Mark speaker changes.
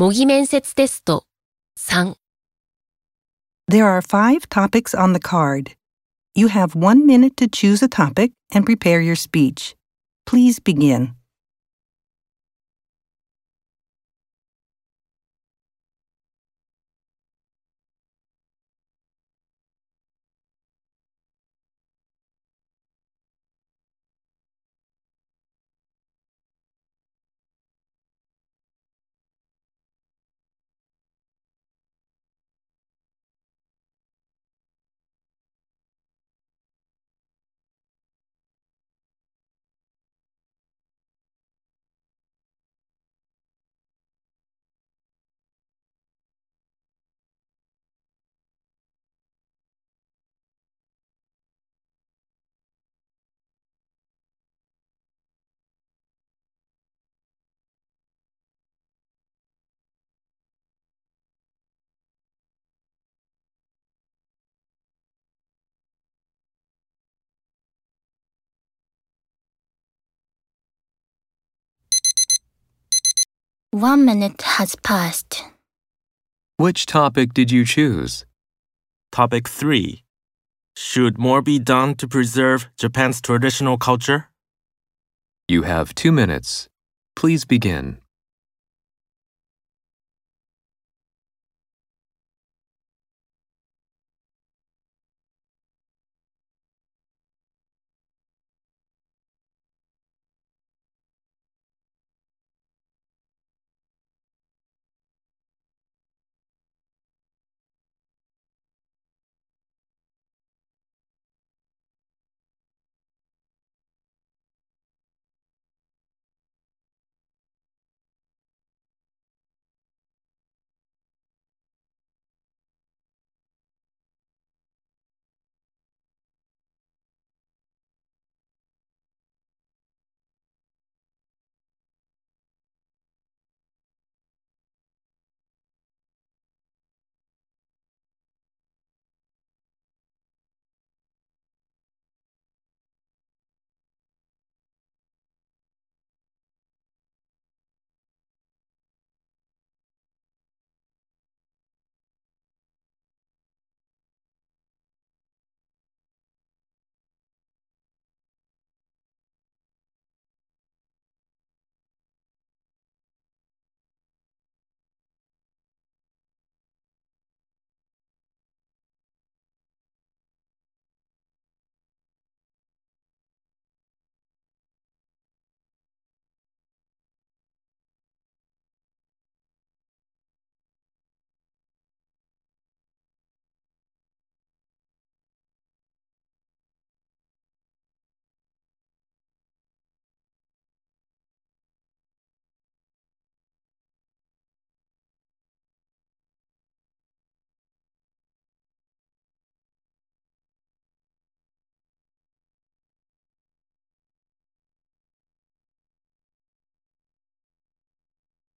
Speaker 1: 模擬面接テスト3
Speaker 2: There are five topics on the card. You have one minute to choose a topic and prepare your speech. Please begin.
Speaker 3: 'One minute has passed.
Speaker 4: Which topic did you choose?
Speaker 5: Topic 3 Should more be done to preserve Japan's traditional culture?
Speaker 4: You have two minutes. Please begin.